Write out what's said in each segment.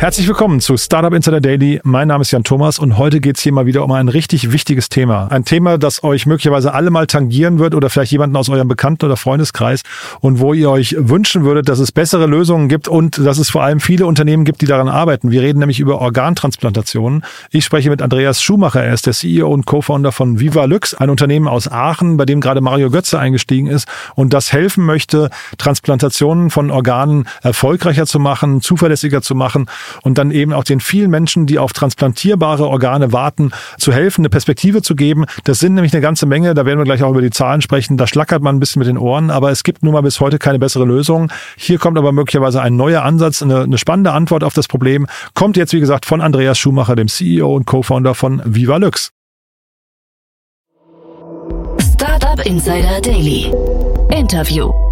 Herzlich willkommen zu Startup Insider Daily. Mein Name ist Jan Thomas und heute geht's hier mal wieder um ein richtig wichtiges Thema. Ein Thema, das euch möglicherweise alle mal tangieren wird oder vielleicht jemanden aus eurem Bekannten- oder Freundeskreis und wo ihr euch wünschen würdet, dass es bessere Lösungen gibt und dass es vor allem viele Unternehmen gibt, die daran arbeiten. Wir reden nämlich über Organtransplantationen. Ich spreche mit Andreas Schumacher. Er ist der CEO und Co-Founder von Viva Lux, ein Unternehmen aus Aachen, bei dem gerade Mario Götze eingestiegen ist und das helfen möchte, Transplantationen von Organen erfolgreicher zu machen, zuverlässiger zu machen und dann eben auch den vielen Menschen, die auf transplantierbare Organe warten, zu helfen, eine Perspektive zu geben. Das sind nämlich eine ganze Menge, da werden wir gleich auch über die Zahlen sprechen. Da schlackert man ein bisschen mit den Ohren, aber es gibt nun mal bis heute keine bessere Lösung. Hier kommt aber möglicherweise ein neuer Ansatz, eine, eine spannende Antwort auf das Problem. Kommt jetzt, wie gesagt, von Andreas Schumacher, dem CEO und Co-Founder von Viva Lux. Startup Insider Daily. Interview.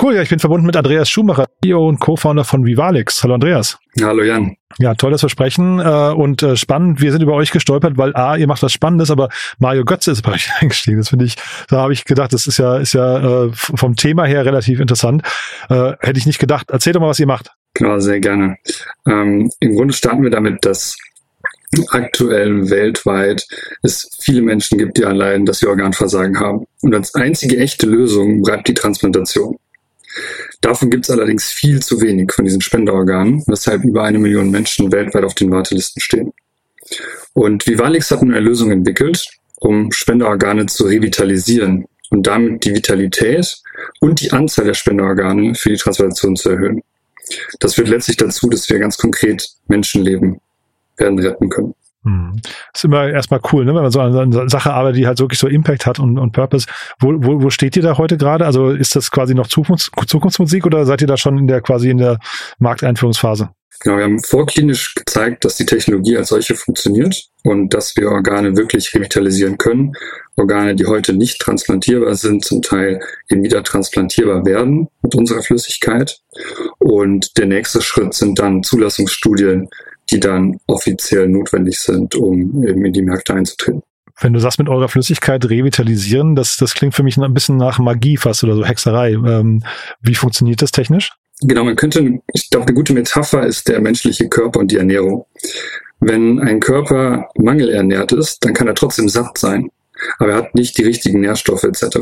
Cool, ja, ich bin verbunden mit Andreas Schumacher, CEO und Co-Founder von Vivalix. Hallo Andreas. Hallo Jan. Ja, tolles Versprechen äh, und äh, spannend. Wir sind über euch gestolpert, weil A, ihr macht was Spannendes, aber Mario Götze ist bei euch eingestiegen. Das finde ich, da habe ich gedacht, das ist ja, ist ja äh, vom Thema her relativ interessant. Äh, hätte ich nicht gedacht. Erzähl doch mal, was ihr macht. Genau, sehr gerne. Ähm, Im Grunde starten wir damit, dass aktuell weltweit es viele Menschen gibt, die allein, dass sie Organversagen haben. Und als einzige echte Lösung bleibt die Transplantation. Davon gibt es allerdings viel zu wenig von diesen Spenderorganen, weshalb über eine Million Menschen weltweit auf den Wartelisten stehen. Und Vivalix hat nun eine Lösung entwickelt, um Spenderorgane zu revitalisieren und damit die Vitalität und die Anzahl der Spenderorgane für die Transplantation zu erhöhen. Das führt letztlich dazu, dass wir ganz konkret Menschenleben werden retten können. Hm. Ist immer erstmal cool, ne? wenn man so an Sache arbeitet, die halt wirklich so Impact hat und, und Purpose. Wo, wo, wo steht ihr da heute gerade? Also ist das quasi noch Zukunfts Zukunftsmusik oder seid ihr da schon in der quasi in der Markteinführungsphase? Genau, wir haben vorklinisch gezeigt, dass die Technologie als solche funktioniert und dass wir Organe wirklich revitalisieren können. Organe, die heute nicht transplantierbar sind, zum Teil eben wieder transplantierbar werden mit unserer Flüssigkeit. Und der nächste Schritt sind dann Zulassungsstudien, die dann offiziell notwendig sind, um eben in die Märkte einzutreten. Wenn du sagst, mit eurer Flüssigkeit revitalisieren, das, das klingt für mich ein bisschen nach Magie fast oder so Hexerei. Ähm, wie funktioniert das technisch? Genau, man könnte, ich glaube, eine gute Metapher ist der menschliche Körper und die Ernährung. Wenn ein Körper mangelernährt ist, dann kann er trotzdem satt sein, aber er hat nicht die richtigen Nährstoffe etc.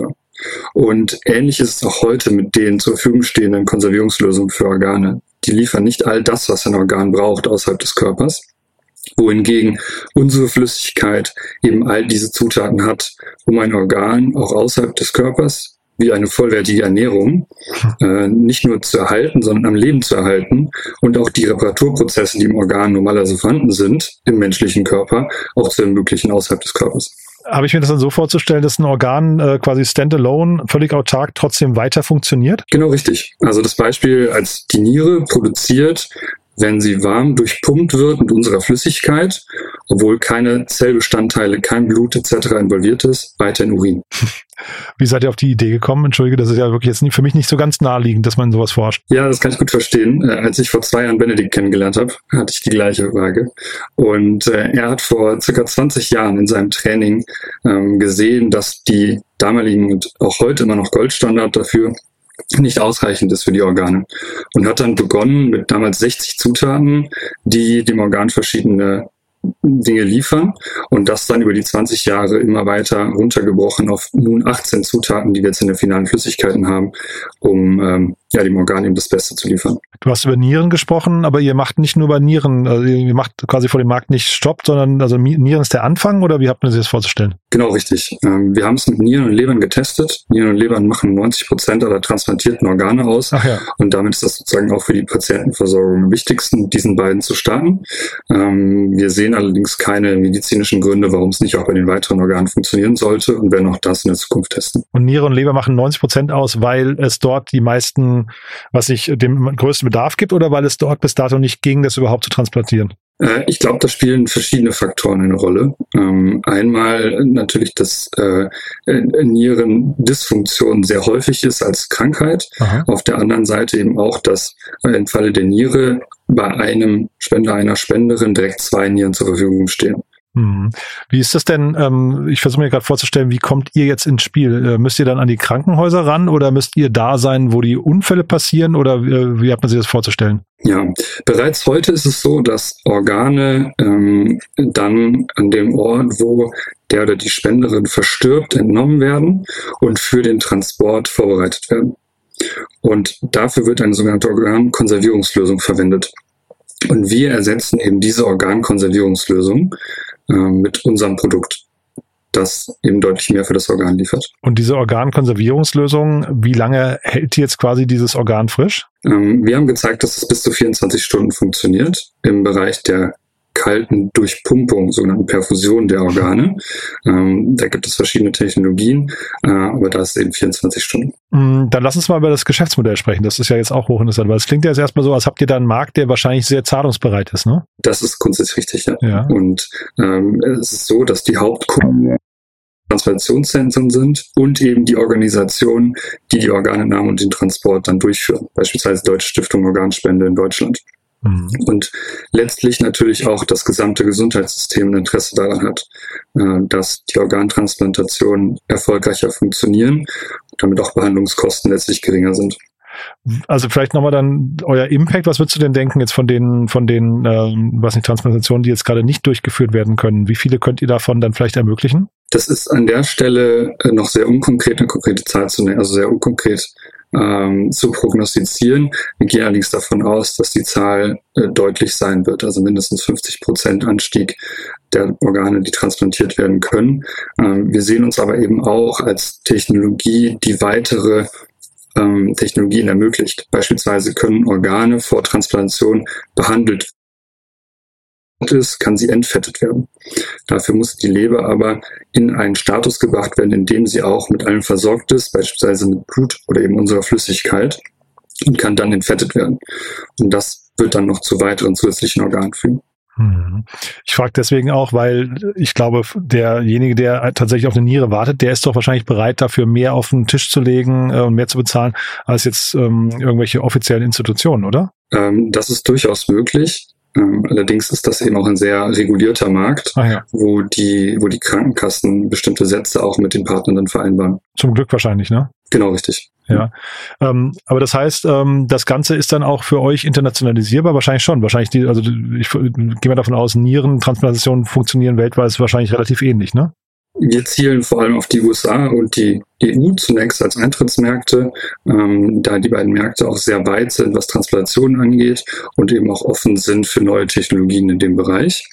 Und ähnlich ist es auch heute mit den zur Verfügung stehenden Konservierungslösungen für Organe die liefern nicht all das, was ein Organ braucht außerhalb des Körpers, wohingegen unsere Flüssigkeit eben all diese Zutaten hat, um ein Organ auch außerhalb des Körpers wie eine vollwertige Ernährung äh, nicht nur zu erhalten, sondern am Leben zu erhalten und auch die Reparaturprozesse, die im Organ normalerweise vorhanden sind, im menschlichen Körper, auch zu ermöglichen außerhalb des Körpers habe ich mir das dann so vorzustellen, dass ein Organ äh, quasi standalone, völlig autark trotzdem weiter funktioniert? Genau richtig. Also das Beispiel als die Niere produziert wenn sie warm durchpumpt wird mit unserer Flüssigkeit, obwohl keine Zellbestandteile, kein Blut etc. involviert ist, weiter in Urin. Wie seid ihr auf die Idee gekommen? Entschuldige, das ist ja wirklich jetzt für mich nicht so ganz naheliegend, dass man sowas forscht. Ja, das kann ich gut verstehen. Äh, als ich vor zwei Jahren Benedikt kennengelernt habe, hatte ich die gleiche Frage. Und äh, er hat vor circa 20 Jahren in seinem Training ähm, gesehen, dass die damaligen und auch heute immer noch Goldstandard dafür nicht ausreichend ist für die Organe. Und hat dann begonnen mit damals 60 Zutaten, die dem Organ verschiedene Dinge liefern und das dann über die 20 Jahre immer weiter runtergebrochen auf nun 18 Zutaten, die wir jetzt in den finalen Flüssigkeiten haben, um ähm, ja, dem Organ eben das Beste zu liefern. Du hast über Nieren gesprochen, aber ihr macht nicht nur bei Nieren, also ihr macht quasi vor dem Markt nicht Stopp, sondern also Nieren ist der Anfang oder wie habt ihr sich das vorzustellen? Genau, richtig. Ähm, wir haben es mit Nieren und Lebern getestet. Nieren und Lebern machen 90 Prozent aller transplantierten Organe aus. Ach ja. Und damit ist das sozusagen auch für die Patientenversorgung am wichtigsten, diesen beiden zu starten. Ähm, wir sehen allerdings keine medizinischen Gründe, warum es nicht auch bei den weiteren Organen funktionieren sollte und werden auch das in der Zukunft testen. Und Niere und Leber machen 90 Prozent aus, weil es dort die meisten was sich dem größten Bedarf gibt oder weil es dort bis dato nicht ging, das überhaupt zu transplantieren? Äh, ich glaube, da spielen verschiedene Faktoren eine Rolle. Ähm, einmal natürlich, dass äh, Nierendysfunktion sehr häufig ist als Krankheit. Aha. Auf der anderen Seite eben auch, dass im Falle der Niere bei einem Spender, einer Spenderin direkt zwei Nieren zur Verfügung stehen. Hm. Wie ist das denn? Ähm, ich versuche mir gerade vorzustellen, wie kommt ihr jetzt ins Spiel? Äh, müsst ihr dann an die Krankenhäuser ran oder müsst ihr da sein, wo die Unfälle passieren oder äh, wie hat man sich das vorzustellen? Ja, bereits heute ist es so, dass Organe ähm, dann an dem Ort, wo der oder die Spenderin verstirbt, entnommen werden und für den Transport vorbereitet werden. Und dafür wird eine sogenannte Organkonservierungslösung verwendet. Und wir ersetzen eben diese Organkonservierungslösung mit unserem Produkt, das eben deutlich mehr für das Organ liefert. Und diese Organkonservierungslösung, wie lange hält jetzt quasi dieses Organ frisch? Ähm, wir haben gezeigt, dass es bis zu 24 Stunden funktioniert im Bereich der kalten Durchpumpung, sogenannten Perfusion der Organe. Ähm, da gibt es verschiedene Technologien, äh, aber da ist eben 24 Stunden. Mm, dann lass uns mal über das Geschäftsmodell sprechen. Das ist ja jetzt auch hochinteressant, weil es klingt ja jetzt erstmal so, als habt ihr da einen Markt, der wahrscheinlich sehr zahlungsbereit ist, ne? Das ist grundsätzlich richtig, ja. ja. Und ähm, es ist so, dass die Hauptkunden Transplantationszentren sind und eben die Organisationen, die die Organentnahme und den Transport dann durchführen. Beispielsweise Deutsche Stiftung Organspende in Deutschland. Mhm. Und letztlich natürlich auch das gesamte Gesundheitssystem ein Interesse daran hat, äh, dass die Organtransplantationen erfolgreicher funktionieren und damit auch Behandlungskosten letztlich geringer sind. Also vielleicht nochmal dann euer Impact, was würdest du denn denken jetzt von den, von den, ähm, was nicht, Transplantationen, die jetzt gerade nicht durchgeführt werden können? Wie viele könnt ihr davon dann vielleicht ermöglichen? Das ist an der Stelle äh, noch sehr unkonkret, eine konkrete Zahl zu nennen, also sehr unkonkret ähm, zu prognostizieren. Wir gehen allerdings davon aus, dass die Zahl äh, deutlich sein wird, also mindestens 50 Prozent Anstieg der Organe, die transplantiert werden können. Ähm, wir sehen uns aber eben auch als Technologie, die weitere ähm, Technologien ermöglicht. Beispielsweise können Organe vor Transplantation behandelt ist, kann sie entfettet werden. Dafür muss die Leber aber in einen Status gebracht werden, in dem sie auch mit allem versorgt ist, beispielsweise mit Blut oder eben unserer Flüssigkeit und kann dann entfettet werden. Und das wird dann noch zu weiteren zusätzlichen Organen führen. Mhm. Ich frage deswegen auch, weil ich glaube, derjenige, der tatsächlich auf eine Niere wartet, der ist doch wahrscheinlich bereit, dafür mehr auf den Tisch zu legen äh, und mehr zu bezahlen, als jetzt ähm, irgendwelche offiziellen Institutionen, oder? Ähm, das ist durchaus möglich. Ähm, allerdings ist das eben auch ein sehr regulierter Markt, ah, ja. wo die, wo die Krankenkassen bestimmte Sätze auch mit den Partnern dann vereinbaren. Zum Glück wahrscheinlich, ne? Genau, richtig. Ja, ähm, aber das heißt, ähm, das Ganze ist dann auch für euch internationalisierbar? Wahrscheinlich schon. Wahrscheinlich die, also ich gehe mal davon aus, Nierentransplantationen funktionieren weltweit wahrscheinlich relativ ähnlich, ne? Wir zielen vor allem auf die USA und die EU zunächst als Eintrittsmärkte, ähm, da die beiden Märkte auch sehr weit sind, was Transplantationen angeht und eben auch offen sind für neue Technologien in dem Bereich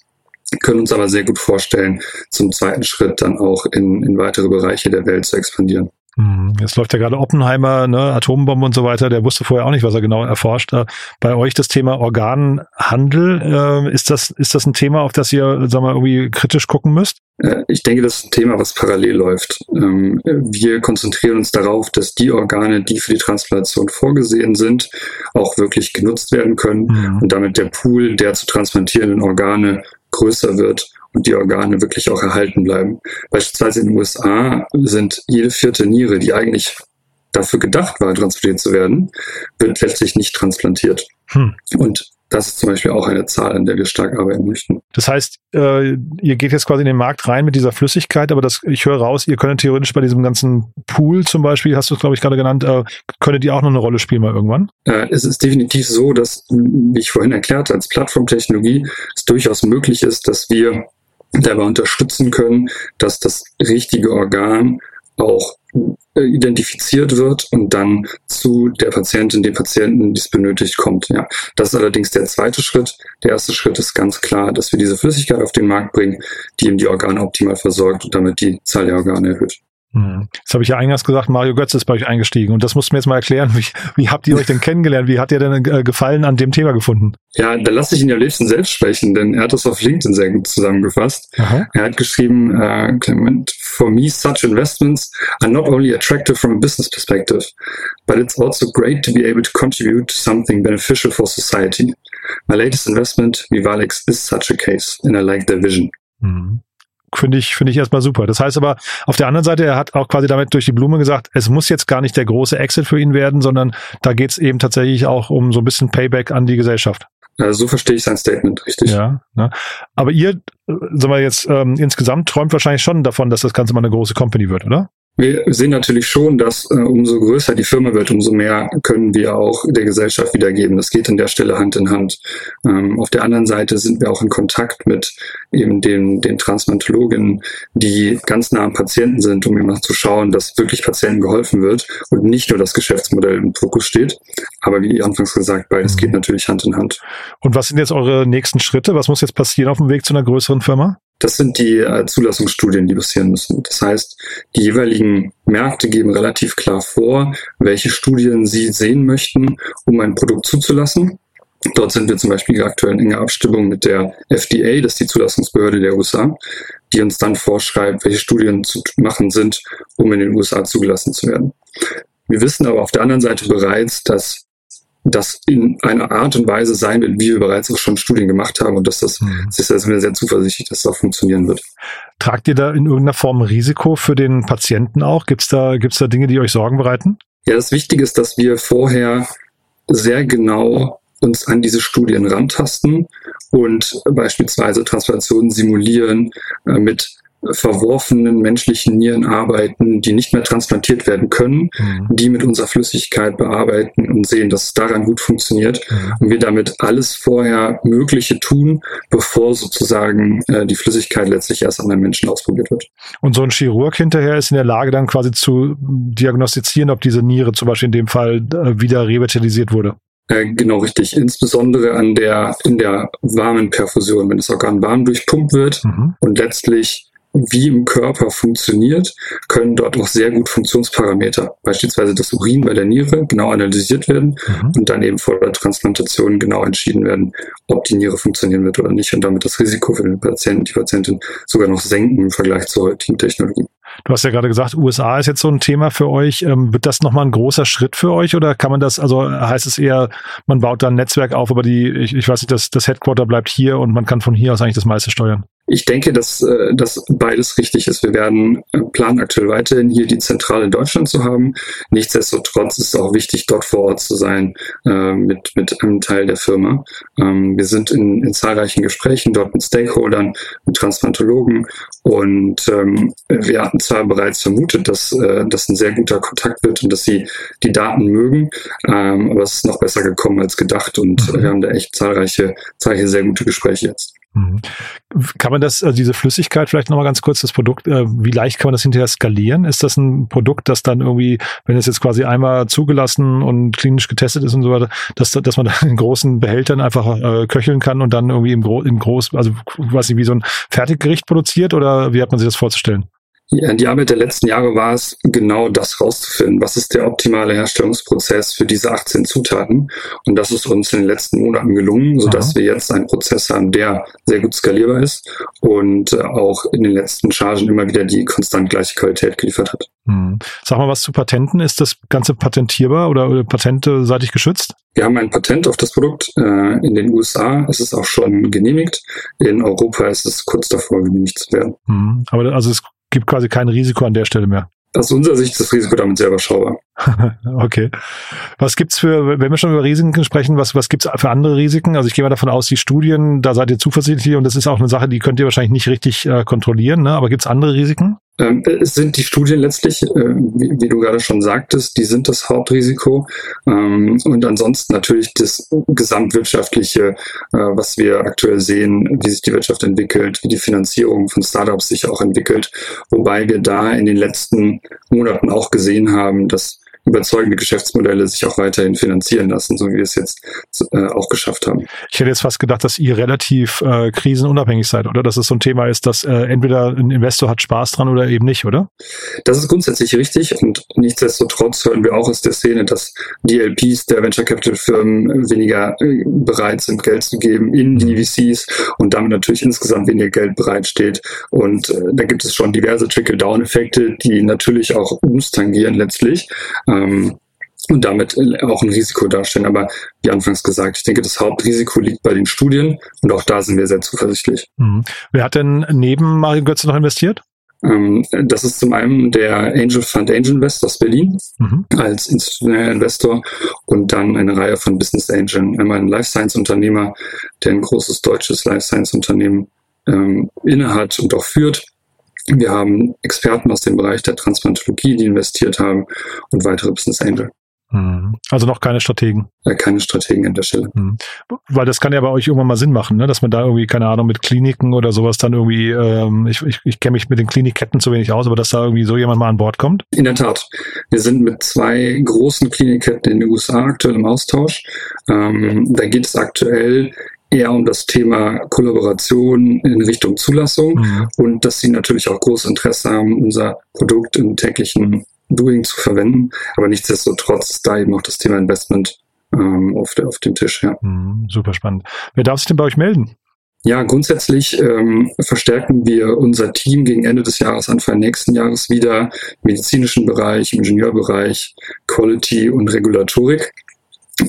können uns aber sehr gut vorstellen, zum zweiten Schritt dann auch in, in weitere Bereiche der Welt zu expandieren. Mhm. Jetzt läuft ja gerade Oppenheimer, ne, Atombombe und so weiter. Der wusste vorher auch nicht, was er genau erforscht. Äh, bei euch das Thema Organhandel, äh, ist das, ist das ein Thema, auf das ihr, sagen wir, irgendwie kritisch gucken müsst? Äh, ich denke, das ist ein Thema, was parallel läuft. Ähm, wir konzentrieren uns darauf, dass die Organe, die für die Transplantation vorgesehen sind, auch wirklich genutzt werden können mhm. und damit der Pool der zu transplantierenden Organe größer wird und die Organe wirklich auch erhalten bleiben. Beispielsweise in den USA sind jede vierte Niere, die eigentlich dafür gedacht war, transplantiert zu werden, wird letztlich nicht transplantiert. Hm. Und das ist zum Beispiel auch eine Zahl, an der wir stark arbeiten möchten. Das heißt, äh, ihr geht jetzt quasi in den Markt rein mit dieser Flüssigkeit, aber das, ich höre raus, ihr könnt theoretisch bei diesem ganzen Pool zum Beispiel, hast du es glaube ich gerade genannt, äh, könntet ihr auch noch eine Rolle spielen mal irgendwann? Äh, es ist definitiv so, dass, wie ich vorhin erklärte, als Plattformtechnologie es durchaus möglich ist, dass wir dabei unterstützen können, dass das richtige Organ auch äh, identifiziert wird und dann zu der Patientin, dem Patienten, die es benötigt, kommt. Ja, das ist allerdings der zweite Schritt. Der erste Schritt ist ganz klar, dass wir diese Flüssigkeit auf den Markt bringen, die eben die Organe optimal versorgt und damit die Zahl der Organe erhöht. Hm. Jetzt habe ich ja eingangs gesagt, Mario Götz ist bei euch eingestiegen und das musst du mir jetzt mal erklären. Wie, wie habt ihr euch denn kennengelernt? Wie hat ihr denn äh, Gefallen an dem Thema gefunden? Ja, da lasse ich ihn ja liebsten selbst sprechen, denn er hat das auf LinkedIn sehr gut zusammengefasst. Aha. Er hat geschrieben, äh, Clement, for me such investments are not only attractive from a business perspective, but it's also great to be able to contribute to something beneficial for society. My latest investment, Vivalix, is such a case and I like their vision. Mhm finde ich, finde ich erstmal super. Das heißt aber, auf der anderen Seite, er hat auch quasi damit durch die Blume gesagt, es muss jetzt gar nicht der große Exit für ihn werden, sondern da geht es eben tatsächlich auch um so ein bisschen Payback an die Gesellschaft. Äh, so verstehe ich sein Statement, richtig. Ja, ne? aber ihr, äh, sagen wir jetzt, ähm, insgesamt träumt wahrscheinlich schon davon, dass das Ganze mal eine große Company wird, oder? Wir sehen natürlich schon, dass äh, umso größer die Firma wird, umso mehr können wir auch der Gesellschaft wiedergeben. Das geht an der Stelle Hand in Hand. Ähm, auf der anderen Seite sind wir auch in Kontakt mit eben den, den Transplantologinnen, die ganz nah am Patienten sind, um immer zu schauen, dass wirklich Patienten geholfen wird und nicht nur das Geschäftsmodell im Fokus steht. Aber wie anfangs gesagt, beides mhm. geht natürlich Hand in Hand. Und was sind jetzt eure nächsten Schritte? Was muss jetzt passieren auf dem Weg zu einer größeren Firma? Das sind die äh, Zulassungsstudien, die passieren müssen. Das heißt, die jeweiligen Märkte geben relativ klar vor, welche Studien sie sehen möchten, um ein Produkt zuzulassen. Dort sind wir zum Beispiel aktuell in enger Abstimmung mit der FDA, das ist die Zulassungsbehörde der USA, die uns dann vorschreibt, welche Studien zu machen sind, um in den USA zugelassen zu werden. Wir wissen aber auf der anderen Seite bereits, dass das in einer Art und Weise sein wird, wie wir bereits auch schon Studien gemacht haben und dass das, mhm. das ist mir sehr zuversichtlich, dass das auch funktionieren wird. Tragt ihr da in irgendeiner Form Risiko für den Patienten auch? Gibt es da, gibt's da Dinge, die euch Sorgen bereiten? Ja, das Wichtige ist, dass wir vorher sehr genau uns an diese Studien rantasten und beispielsweise Transplantationen simulieren äh, mit verworfenen menschlichen Nieren arbeiten, die nicht mehr transplantiert werden können, mhm. die mit unserer Flüssigkeit bearbeiten und sehen, dass es daran gut funktioniert mhm. und wir damit alles vorher Mögliche tun, bevor sozusagen äh, die Flüssigkeit letztlich erst an den Menschen ausprobiert wird. Und so ein Chirurg hinterher ist in der Lage dann quasi zu diagnostizieren, ob diese Niere zum Beispiel in dem Fall äh, wieder revitalisiert wurde. Äh, genau richtig. Insbesondere an der, in der warmen Perfusion, wenn das Organ warm durchpumpt wird mhm. und letztlich wie im Körper funktioniert, können dort auch sehr gut Funktionsparameter, beispielsweise das Urin bei der Niere, genau analysiert werden mhm. und dann eben vor der Transplantation genau entschieden werden, ob die Niere funktionieren wird oder nicht und damit das Risiko für den Patienten, die Patientin sogar noch senken im Vergleich zur heutigen Technologie. Du hast ja gerade gesagt, USA ist jetzt so ein Thema für euch. Ähm, wird das nochmal ein großer Schritt für euch oder kann man das, also heißt es eher, man baut da ein Netzwerk auf, aber die, ich, ich weiß nicht, das, das Headquarter bleibt hier und man kann von hier aus eigentlich das meiste steuern? Ich denke, dass, äh, dass beides richtig ist. Wir werden äh, planen aktuell weiterhin hier die Zentrale in Deutschland zu haben. Nichtsdestotrotz ist es auch wichtig, dort vor Ort zu sein äh, mit, mit einem Teil der Firma. Ähm, wir sind in, in zahlreichen Gesprächen dort mit Stakeholdern, mit Transplantologen und ähm, wir hatten zwar bereits vermutet, dass äh, das ein sehr guter Kontakt wird und dass sie die Daten mögen, ähm, aber es ist noch besser gekommen als gedacht und mhm. wir haben da echt zahlreiche, zahlreiche sehr gute Gespräche jetzt. Mhm. Kann man das, also diese Flüssigkeit vielleicht nochmal ganz kurz, das Produkt, äh, wie leicht kann man das hinterher skalieren? Ist das ein Produkt, das dann irgendwie, wenn es jetzt quasi einmal zugelassen und klinisch getestet ist und so weiter, dass, dass man da in großen Behältern einfach äh, köcheln kann und dann irgendwie im, Gro im Groß, also quasi wie so ein Fertiggericht produziert oder wie hat man sich das vorzustellen? Ja, die Arbeit der letzten Jahre war es, genau das rauszufinden. Was ist der optimale Herstellungsprozess für diese 18 Zutaten? Und das ist uns in den letzten Monaten gelungen, sodass Aha. wir jetzt einen Prozess haben, der sehr gut skalierbar ist und äh, auch in den letzten Chargen immer wieder die konstant gleiche Qualität geliefert hat. Hm. Sag mal was zu Patenten. Ist das Ganze patentierbar oder, oder patenteseitig geschützt? Wir haben ein Patent auf das Produkt. Äh, in den USA ist es auch schon genehmigt. In Europa ist es kurz davor, genehmigt zu werden. Hm. Aber also es gibt quasi kein Risiko an der Stelle mehr. Aus unserer Sicht ist das Risiko damit sehr überschaubar. okay. Was gibt's für, wenn wir schon über Risiken sprechen, was, was gibt's für andere Risiken? Also ich gehe mal davon aus, die Studien, da seid ihr zuversichtlich und das ist auch eine Sache, die könnt ihr wahrscheinlich nicht richtig äh, kontrollieren, ne? aber gibt's andere Risiken? Ähm, es sind die Studien letztlich, äh, wie, du gerade schon sagtest, die sind das Hauptrisiko. Ähm, und ansonsten natürlich das gesamtwirtschaftliche, äh, was wir aktuell sehen, wie sich die Wirtschaft entwickelt, wie die Finanzierung von Startups sich auch entwickelt. Wobei wir da in den letzten Monaten auch gesehen haben, dass überzeugende Geschäftsmodelle sich auch weiterhin finanzieren lassen, so wie wir es jetzt äh, auch geschafft haben. Ich hätte jetzt fast gedacht, dass ihr relativ äh, krisenunabhängig seid, oder? Dass es so ein Thema ist, dass äh, entweder ein Investor hat Spaß dran oder eben nicht, oder? Das ist grundsätzlich richtig und nichtsdestotrotz hören wir auch aus der Szene, dass die LPs der Venture Capital Firmen weniger äh, bereit sind, Geld zu geben in die mhm. VCs und damit natürlich insgesamt weniger Geld bereitsteht. Und äh, da gibt es schon diverse Trickle-Down-Effekte, die natürlich auch uns tangieren letztlich ähm, und damit auch ein Risiko darstellen. Aber wie anfangs gesagt, ich denke, das Hauptrisiko liegt bei den Studien und auch da sind wir sehr zuversichtlich. Mhm. Wer hat denn neben Mario Götze noch investiert? Ähm, das ist zum einen der Angel Fund Angel Invest aus Berlin mhm. als institutioneller Investor und dann eine Reihe von Business Angels. Einmal ein Life Science Unternehmer, der ein großes deutsches Life Science Unternehmen ähm, innehat und auch führt. Wir haben Experten aus dem Bereich der Transplantologie, die investiert haben und weitere Business Angel. Mhm. Also noch keine Strategen. Ja, keine Strategen an der Stelle. Mhm. Weil das kann ja bei euch irgendwann mal Sinn machen, ne? dass man da irgendwie, keine Ahnung, mit Kliniken oder sowas dann irgendwie, ähm, ich, ich, ich kenne mich mit den Klinikketten zu wenig aus, aber dass da irgendwie so jemand mal an Bord kommt? In der Tat. Wir sind mit zwei großen Klinikketten in den USA aktuell im Austausch. Ähm, da geht es aktuell eher um das Thema Kollaboration in Richtung Zulassung mhm. und dass sie natürlich auch großes Interesse haben, unser Produkt im täglichen Doing zu verwenden. Aber nichtsdestotrotz da eben auch das Thema Investment ähm, auf, der, auf dem Tisch. Ja. Mhm, super spannend. Wer darf sich denn bei euch melden? Ja, grundsätzlich ähm, verstärken wir unser Team gegen Ende des Jahres, Anfang nächsten Jahres wieder im medizinischen Bereich, im Ingenieurbereich, Quality und Regulatorik.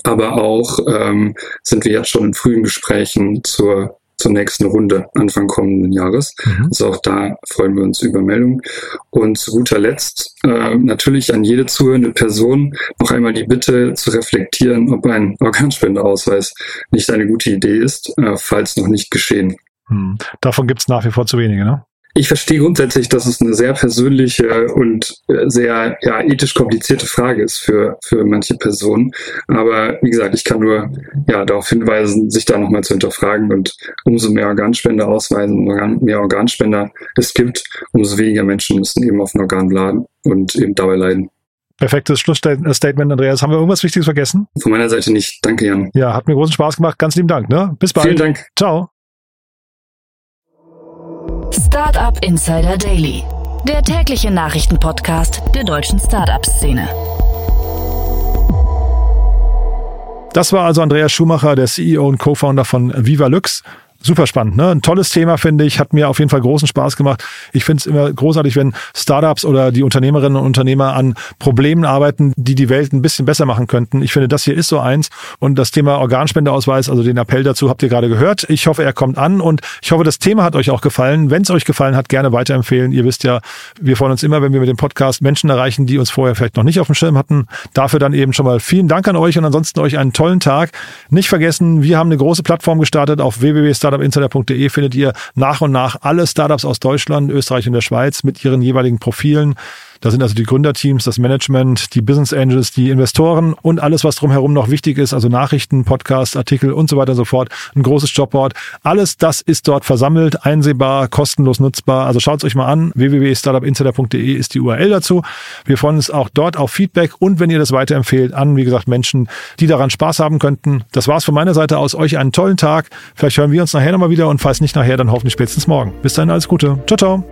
Aber auch ähm, sind wir jetzt schon in frühen Gesprächen zur zur nächsten Runde Anfang kommenden Jahres. Mhm. Also auch da freuen wir uns über Meldungen. Und zu guter Letzt äh, natürlich an jede zuhörende Person noch einmal die Bitte zu reflektieren, ob ein Organspendeausweis nicht eine gute Idee ist, äh, falls noch nicht geschehen. Mhm. Davon gibt es nach wie vor zu wenige, ne? Ich verstehe grundsätzlich, dass es eine sehr persönliche und äh, sehr ja, ethisch komplizierte Frage ist für, für manche Personen. Aber wie gesagt, ich kann nur ja, darauf hinweisen, sich da nochmal zu hinterfragen. Und umso mehr Organspender ausweisen, mehr Organspender es gibt, umso weniger Menschen müssen eben auf ein Organ laden und eben dabei leiden. Perfektes Schlussstatement, Andreas. Haben wir irgendwas Wichtiges vergessen? Von meiner Seite nicht. Danke, Jan. Ja, hat mir großen Spaß gemacht. Ganz lieben Dank. Ne? Bis bald. Vielen Dank. Ciao. Startup Insider Daily, der tägliche Nachrichtenpodcast der deutschen Startup-Szene. Das war also Andreas Schumacher, der CEO und Co-Founder von Viva Lux super spannend. Ne? Ein tolles Thema, finde ich. Hat mir auf jeden Fall großen Spaß gemacht. Ich finde es immer großartig, wenn Startups oder die Unternehmerinnen und Unternehmer an Problemen arbeiten, die die Welt ein bisschen besser machen könnten. Ich finde, das hier ist so eins. Und das Thema Organspendeausweis, also den Appell dazu, habt ihr gerade gehört. Ich hoffe, er kommt an und ich hoffe, das Thema hat euch auch gefallen. Wenn es euch gefallen hat, gerne weiterempfehlen. Ihr wisst ja, wir freuen uns immer, wenn wir mit dem Podcast Menschen erreichen, die uns vorher vielleicht noch nicht auf dem Schirm hatten. Dafür dann eben schon mal vielen Dank an euch und ansonsten euch einen tollen Tag. Nicht vergessen, wir haben eine große Plattform gestartet auf www startupinsider.de findet ihr nach und nach alle Startups aus Deutschland, Österreich und der Schweiz mit ihren jeweiligen Profilen. Da sind also die Gründerteams, das Management, die Business Angels, die Investoren und alles, was drumherum noch wichtig ist, also Nachrichten, Podcasts, Artikel und so weiter und so fort. Ein großes Jobboard. Alles das ist dort versammelt, einsehbar, kostenlos nutzbar. Also schaut es euch mal an. www.startupinsider.de ist die URL dazu. Wir freuen uns auch dort auf Feedback und wenn ihr das weiterempfehlt an, wie gesagt, Menschen, die daran Spaß haben könnten. Das war's von meiner Seite aus. Euch einen tollen Tag. Vielleicht hören wir uns nachher nochmal wieder und falls nicht nachher, dann hoffentlich spätestens morgen. Bis dahin alles Gute. Ciao, ciao.